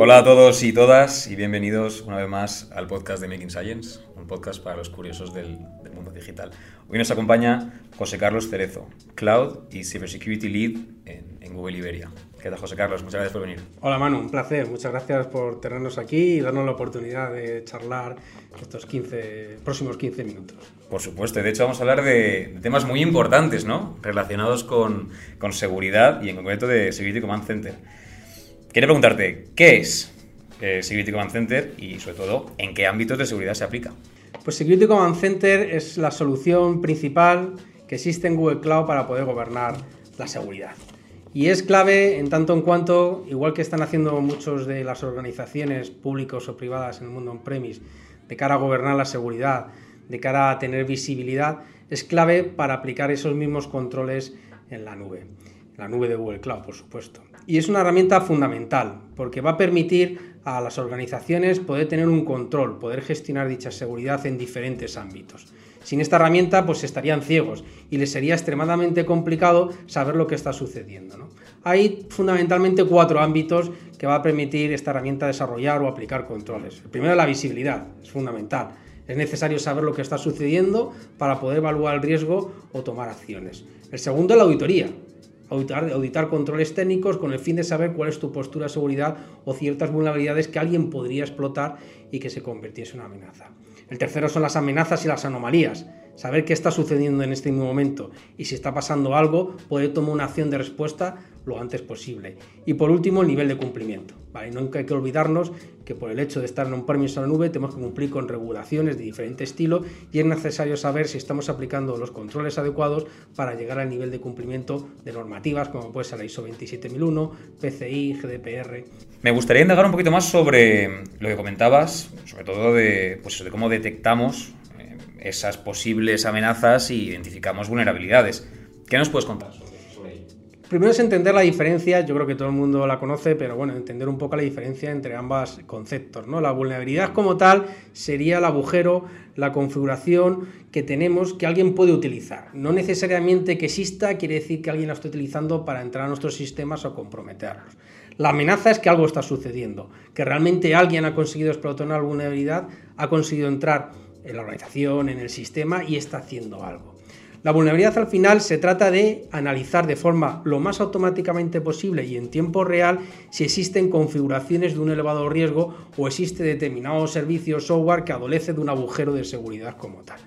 Hola a todos y todas y bienvenidos una vez más al podcast de Making Science, un podcast para los curiosos del, mundo digital. Hoy nos acompaña José Carlos Cerezo, Cloud y Cybersecurity Lead en, en Google Iberia. ¿Qué tal, José Carlos? Muchas gracias por venir. Hola Manu, un placer. Muchas gracias por tenernos aquí y darnos la oportunidad de charlar estos 15, próximos 15 minutos. Por supuesto, de hecho vamos a hablar de, de temas muy importantes, ¿no? Relacionados con, con, seguridad y en concreto de Security Command Center. Quería preguntarte, ¿qué es eh, Security Command Center y sobre todo, en qué ámbitos de seguridad se aplica? Pues Security Command Center es la solución principal que existe en Google Cloud para poder gobernar la seguridad. Y es clave en tanto en cuanto, igual que están haciendo muchos de las organizaciones públicas o privadas en el mundo on-premise, de cara a gobernar la seguridad, de cara a tener visibilidad, es clave para aplicar esos mismos controles en la nube, la nube de Google Cloud, por supuesto. Y es una herramienta fundamental porque va a permitir a las organizaciones poder tener un control, poder gestionar dicha seguridad en diferentes ámbitos. Sin esta herramienta, pues estarían ciegos y les sería extremadamente complicado saber lo que está sucediendo. Hay fundamentalmente cuatro ámbitos que va a permitir esta herramienta desarrollar o aplicar controles. El primero es la visibilidad, es fundamental. Es necesario saber lo que está sucediendo para poder evaluar el riesgo o tomar acciones. El segundo es la auditoría, auditar, controles técnicos con el fin de saber cuál es tu postura de seguridad o ciertas vulnerabilidades que alguien podría explotar y que se convirtiese en una amenaza. El tercero son las amenazas y las anomalías. Saber qué está sucediendo en este momento y si está pasando algo, poder tomar una acción de respuesta lo antes posible. Y por último, el nivel de cumplimiento. ¿vale? Nunca hay que olvidarnos que por el hecho de estar en un permiso en la nube tenemos que cumplir con regulaciones de diferente estilo y es necesario saber si estamos aplicando los controles adecuados para llegar al nivel de cumplimiento de normativas como puede ser la ISO 27001, PCI, GDPR. Me gustaría indagar un poquito más sobre lo que comentabas, sobre todo de, pues, de cómo detectamos eh, esas posibles amenazas y identificamos vulnerabilidades. ¿Qué nos puedes contar? Primero es entender la diferencia, yo creo que todo el mundo la conoce, pero bueno, entender un poco la diferencia entre ambos conceptos. ¿no? La vulnerabilidad como tal sería el agujero, la configuración que tenemos que alguien puede utilizar. No necesariamente que exista quiere decir que alguien la esté utilizando para entrar a nuestros sistemas o comprometerlos. La amenaza es que algo está sucediendo, que realmente alguien ha conseguido explotar una vulnerabilidad, ha conseguido entrar en la organización, en el sistema y está haciendo algo. La vulnerabilidad al final se trata de analizar de forma lo más automáticamente posible y en tiempo real si existen configuraciones de un elevado riesgo o existe determinado servicio o software que adolece de un agujero de seguridad como tal.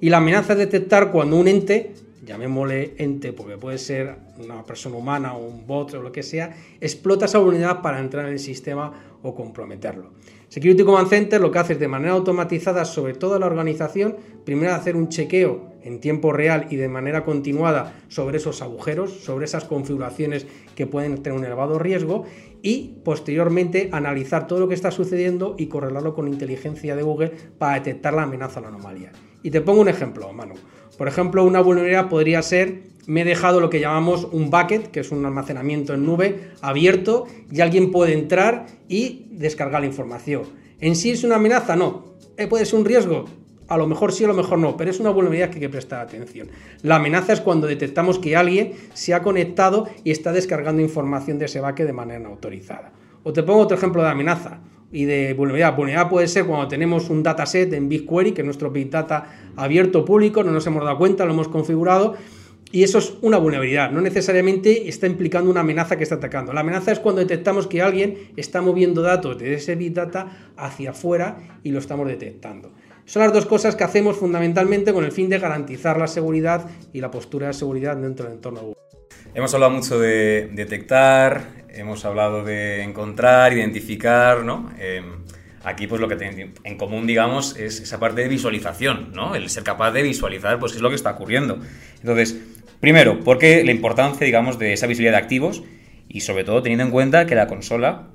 Y la amenaza es detectar cuando un ente, llamémosle ente porque puede ser una persona humana o un bot o lo que sea, explota esa vulnerabilidad para entrar en el sistema o comprometerlo. Security Command Center lo que hace es de manera automatizada sobre toda la organización, primero hacer un chequeo en tiempo real y de manera continuada sobre esos agujeros, sobre esas configuraciones que pueden tener un elevado riesgo y posteriormente analizar todo lo que está sucediendo y correlarlo con inteligencia de Google para detectar la amenaza o la anomalía. Y te pongo un ejemplo, Manu. Por ejemplo, una vulnerabilidad podría ser me he dejado lo que llamamos un bucket, que es un almacenamiento en nube abierto, y alguien puede entrar y descargar la información. ¿En sí es una amenaza? No. ¿Eh, ¿Puede ser un riesgo? A lo mejor sí, a lo mejor no, pero es una vulnerabilidad que hay que prestar atención. La amenaza es cuando detectamos que alguien se ha conectado y está descargando información de ese bucket de manera no autorizada. O te pongo otro ejemplo de amenaza y de vulnerabilidad. Vulnerabilidad puede ser cuando tenemos un dataset en BigQuery, que es nuestro Big Data abierto público, no nos hemos dado cuenta, lo hemos configurado y eso es una vulnerabilidad, no necesariamente está implicando una amenaza que está atacando. La amenaza es cuando detectamos que alguien está moviendo datos de ese Big Data hacia afuera y lo estamos detectando. Son las dos cosas que hacemos fundamentalmente con el fin de garantizar la seguridad y la postura de seguridad dentro del entorno Google. Hemos hablado mucho de detectar, hemos hablado de encontrar, identificar, ¿no? Eh, aquí pues lo que tienen en común, digamos, es esa parte de visualización, ¿no? El ser capaz de visualizar, pues, qué es lo que está ocurriendo. Entonces, Primero, porque la importancia, digamos, de esa visibilidad de activos y sobre todo teniendo en cuenta que la consola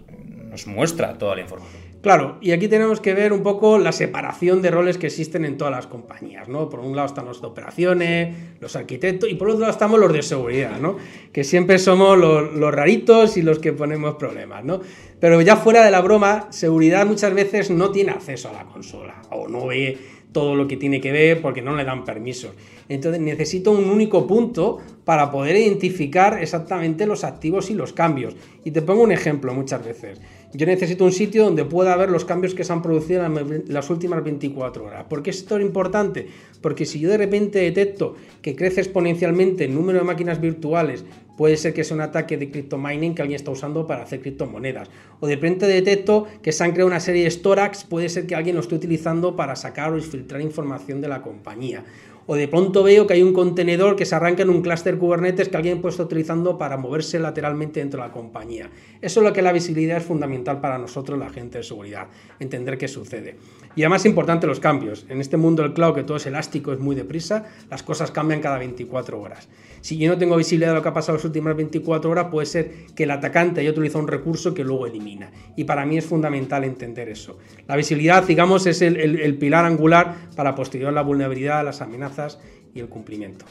nos muestra toda la información. Claro, y aquí tenemos que ver un poco la separación de roles que existen en todas las compañías, ¿no? Por un lado están los de operaciones, los arquitectos, y por otro lado estamos los de seguridad, ¿no? Que siempre somos los, los raritos y los que ponemos problemas, ¿no? Pero ya fuera de la broma, seguridad muchas veces no tiene acceso a la consola, o no ve todo lo que tiene que ver porque no le dan permisos. Entonces necesito un único punto para poder identificar exactamente los activos y los cambios. Y te pongo un ejemplo muchas veces. Yo necesito un sitio donde pueda ver los cambios que se han producido en las últimas 24 horas. ¿Por qué es esto importante? Porque si yo de repente detecto que crece exponencialmente el número de máquinas virtuales, puede ser que sea un ataque de crypto mining que alguien está usando para hacer criptomonedas. O de repente detecto que se han creado una serie de storax, puede ser que alguien lo esté utilizando para sacar o filtrar información de la compañía o de pronto veo que hay un contenedor que se arranca en un clúster Kubernetes que alguien puede estar utilizando para moverse lateralmente dentro de la compañía. Eso es lo que la visibilidad es fundamental para nosotros, la gente de seguridad, entender qué sucede. Y además importante los cambios. En este mundo del cloud, que todo es elástico, es muy deprisa, las cosas cambian cada 24 horas. Si yo no tengo visibilidad de lo que ha pasado las últimas 24 horas, puede ser que el atacante haya utilizado un recurso que luego elimina. Y para mí es fundamental entender eso. La visibilidad, digamos, es el, pilar angular para posterior la vulnerabilidad, las amenazas y el cumplimiento.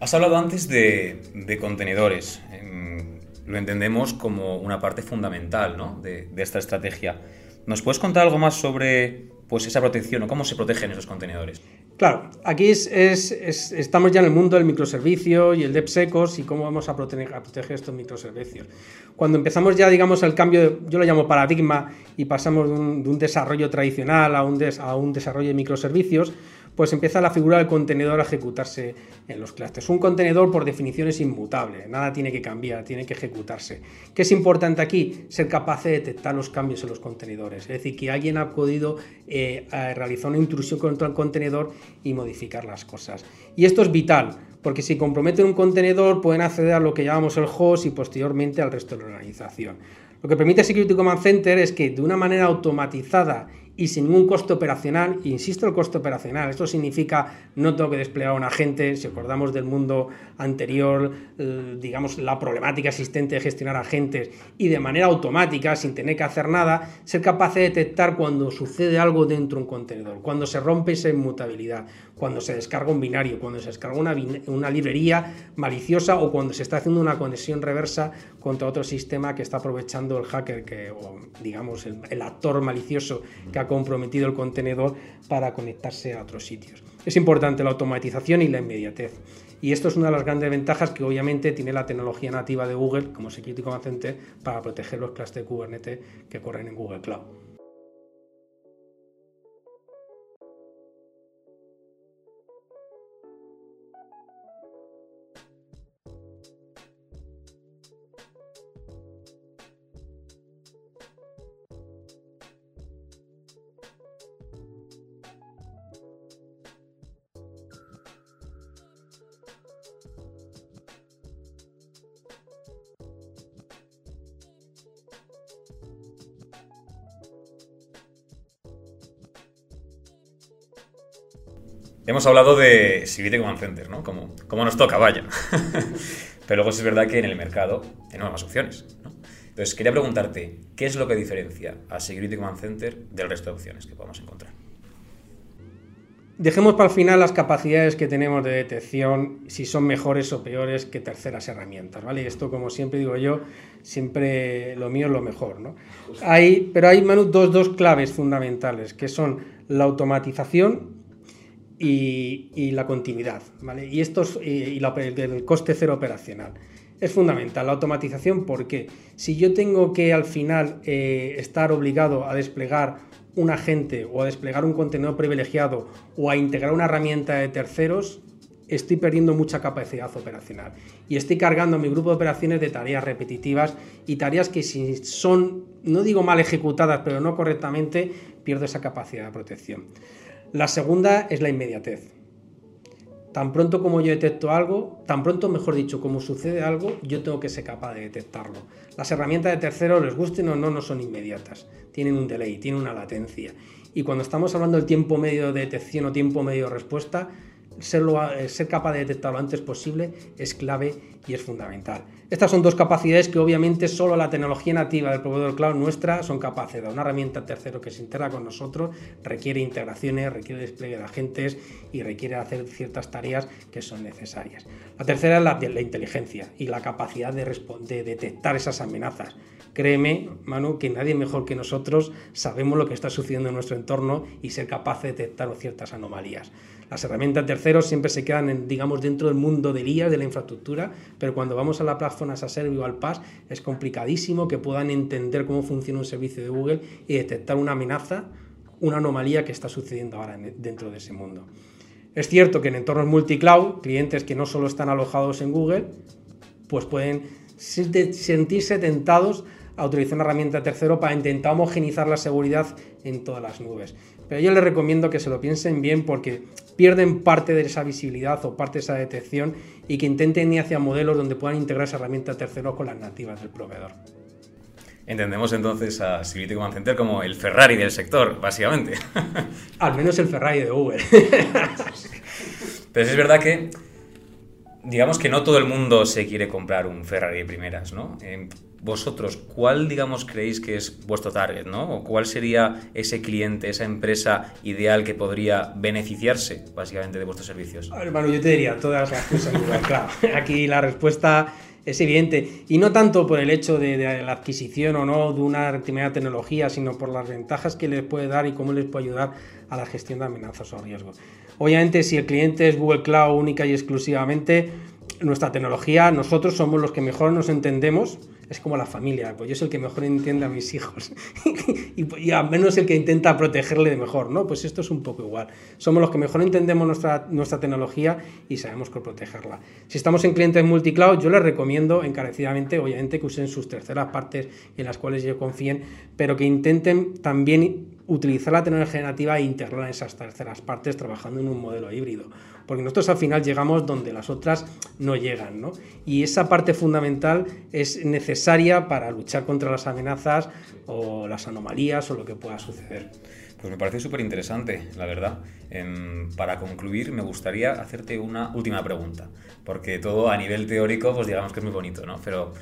Has hablado antes de, contenedores. Em, lo entendemos como una parte fundamental de, de esta estrategia. ¿Nos puedes contar algo más sobre pues esa protección o cómo se protegen esos contenedores. Claro, aquí es, estamos ya en el mundo del microservicio y el DevSecOps y cómo vamos a proteger, a proteger, estos microservicios. Cuando empezamos ya, digamos, el cambio, yo lo llamo paradigma, y pasamos de un, desarrollo tradicional a un, a un desarrollo de microservicios, pues empieza la figura del contenedor a ejecutarse en los clusters. Un contenedor por definición es inmutable, nada tiene que cambiar, tiene que ejecutarse. ¿Qué es importante aquí? Ser capaz de detectar los cambios en los contenedores, es decir, que alguien ha podido eh, realizar una intrusión contra el contenedor y modificar las cosas. Y esto es vital, porque si comprometen un contenedor pueden acceder a lo que llamamos el host y posteriormente al resto de la organización. Lo que permite Security Command Center es que de una manera automatizada y sin ningún costo operacional. insisto, el costo operacional. Esto significa no tengo que desplegar un agente. Si acordamos del mundo anterior, eh, digamos, la problemática existente de gestionar agentes y de manera automática, sin tener que hacer nada, ser capaz de detectar cuando sucede algo dentro de un contenedor, cuando se rompe esa inmutabilidad, cuando se descarga un binario, cuando se descarga una, una librería maliciosa o cuando se está haciendo una conexión reversa contra otro sistema que está aprovechando el hacker, que, o digamos, el, el actor malicioso que ha comprometido el contenedor para conectarse a otros sitios. Es importante la automatización y la inmediatez. Y esto es una de las grandes ventajas que obviamente tiene la tecnología nativa de Google como Security Command Center para proteger los clusters de Kubernetes que corren en Google Cloud. Hemos hablado de Security Command Center, ¿no? Como, como nos toca, vaya. Pero luego es verdad que en el mercado tenemos más opciones, ¿no? Entonces, quería preguntarte, ¿qué es lo que diferencia a Security Command Center del resto de opciones que podemos encontrar? Dejemos para el final las capacidades que tenemos de detección, si son mejores o peores que terceras herramientas, ¿vale? Esto, como siempre digo yo, siempre lo mío es lo mejor, ¿no? Hay, pero hay, Manu, dos, dos claves fundamentales, que son la automatización y, la continuidad, ¿vale? Y, esto y, el coste cero operacional. Es fundamental la automatización porque si yo tengo que al final eh, estar obligado a desplegar un agente o a desplegar un contenedor privilegiado o a integrar una herramienta de terceros, estoy perdiendo mucha capacidad operacional y estoy cargando mi grupo de operaciones de tareas repetitivas y tareas que si son, no digo mal ejecutadas, pero no correctamente, pierdo esa capacidad de protección. La segunda es la inmediatez. Tan pronto como yo detecto algo, tan pronto, mejor dicho, como sucede algo, yo tengo que ser capaz de detectarlo. Las herramientas de terceros, les gusten o no, no son inmediatas. Tienen un delay, tienen una latencia. Y cuando estamos hablando del tiempo medio de detección o tiempo medio de respuesta, eh, ser capaz de detectarlo lo antes posible es clave y es fundamental. Estas son dos capacidades que obviamente solo la tecnología nativa del proveedor cloud nuestra son capaces de. Una herramienta tercero que se integra con nosotros requiere integraciones, requiere despliegue de agentes y requiere hacer ciertas tareas que son necesarias. La tercera es la, la inteligencia y la capacidad de, de detectar esas amenazas. Créeme, Manu, que nadie mejor que nosotros sabemos lo que está sucediendo en nuestro entorno y ser capaz de detectar ciertas anomalías. Las herramientas terceros siempre se quedan, digamos, dentro del mundo de IAS, de la infraestructura, pero cuando vamos a la plataforma a service o al PaaS es complicadísimo que puedan entender cómo funciona un servicio de Google y detectar una amenaza, una anomalía que está sucediendo ahora dentro de ese mundo. Es cierto que en entornos multicloud, clientes que no solo están alojados en Google, pues pueden sentirse tentados a utilizar una herramienta tercero para intentar homogenizar la seguridad en todas las nubes. Pero yo les recomiendo que se lo piensen bien porque pierden parte de esa visibilidad o parte de esa detección y que intenten ir hacia modelos donde puedan integrar esa herramienta tercero con las nativas del proveedor. Entendemos entonces a Civility Command Center como el Ferrari del sector, básicamente. Al menos el Ferrari de Google. Pero es verdad que, digamos que no todo el mundo se quiere comprar un Ferrari de primeras, ¿no? Eh, vosotros, ¿cuál, digamos, creéis que es vuestro target, ¿no? ¿O cuál sería ese cliente, esa empresa ideal que podría beneficiarse, básicamente, de vuestros servicios? Hermano, yo te diría todas las cosas, claro. Aquí la respuesta es evidente. Y no tanto por el hecho de, la adquisición o no de una determinada tecnología, sino por las ventajas que les puede dar y cómo les puede ayudar a la gestión de amenazas o riesgos. Obviamente, si el cliente es Google Cloud única y exclusivamente, nuestra tecnología, nosotros somos los que mejor nos entendemos es como la familia, pues yo soy el que mejor entiende a mis hijos y, al menos el que intenta protegerle de mejor, ¿no? Pues esto es un poco igual. Somos los que mejor entendemos nuestra, nuestra tecnología y sabemos cómo protegerla. Si estamos en clientes multicloud, yo les recomiendo encarecidamente, obviamente, que usen sus terceras partes en las cuales ellos confíen, pero que intenten también utilizar la tecnología nativa e integrarla en esas terceras partes trabajando en un modelo híbrido. Porque nosotros al final llegamos donde las otras no llegan, ¿no? Y esa parte fundamental es necesaria para luchar contra las amenazas o las anomalías o lo que pueda suceder. Pues me parece súper interesante, la verdad. Em, para concluir, me gustaría hacerte una última pregunta, porque todo a nivel teórico, pues digamos que es muy bonito, ¿no? Pero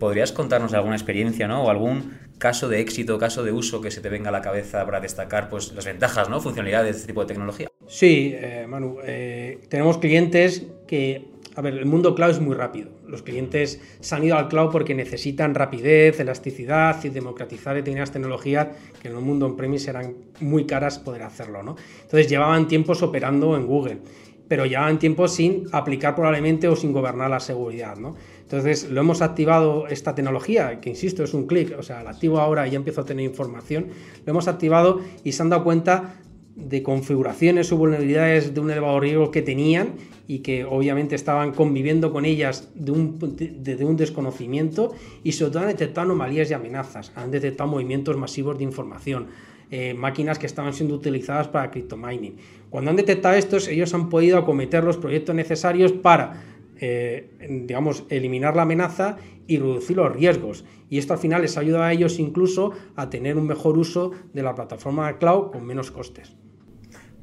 ¿podrías contarnos alguna experiencia, ¿no? O algún caso de éxito, caso de uso que se te venga a la cabeza para destacar pues, las ventajas, ¿no? funcionalidades de este tipo de tecnología. Sí, eh, Manu, eh, tenemos clientes que, a ver, el mundo cloud es muy rápido. Los clientes se han ido al cloud porque necesitan rapidez, elasticidad y democratizar determinadas tecnologías que en el mundo on-premise eran muy caras poder hacerlo, ¿no? Entonces llevaban tiempos operando en Google pero llevaban tiempo sin aplicar probablemente o sin gobernar la seguridad, ¿no? Entonces lo hemos activado esta tecnología, que insisto, es un clic, o sea, la activo ahora y ya empiezo a tener información, lo hemos activado y se han dado cuenta de configuraciones o vulnerabilidades de un elevado riesgo que tenían y que obviamente estaban conviviendo con ellas de un, de, un desconocimiento y sobre todo han detectado anomalías y amenazas, han detectado movimientos masivos de información, eh, máquinas que estaban siendo utilizadas para mining. Cuando han detectado estos, ellos han podido acometer los proyectos necesarios para eh, digamos, eliminar la amenaza y reducir los riesgos. Y esto al final les ayuda a ellos incluso a tener un mejor uso de la plataforma cloud con menos costes.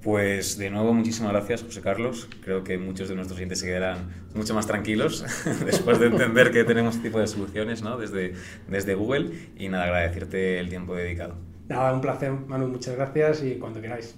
Pues de nuevo, muchísimas gracias, José Carlos. Creo que muchos de nuestros clientes se quedarán mucho más tranquilos después de entender que tenemos este tipo de soluciones ¿no? desde, desde Google. Y nada, agradecerte el tiempo dedicado. Nada, un placer, Manu. Muchas gracias y cuando queráis.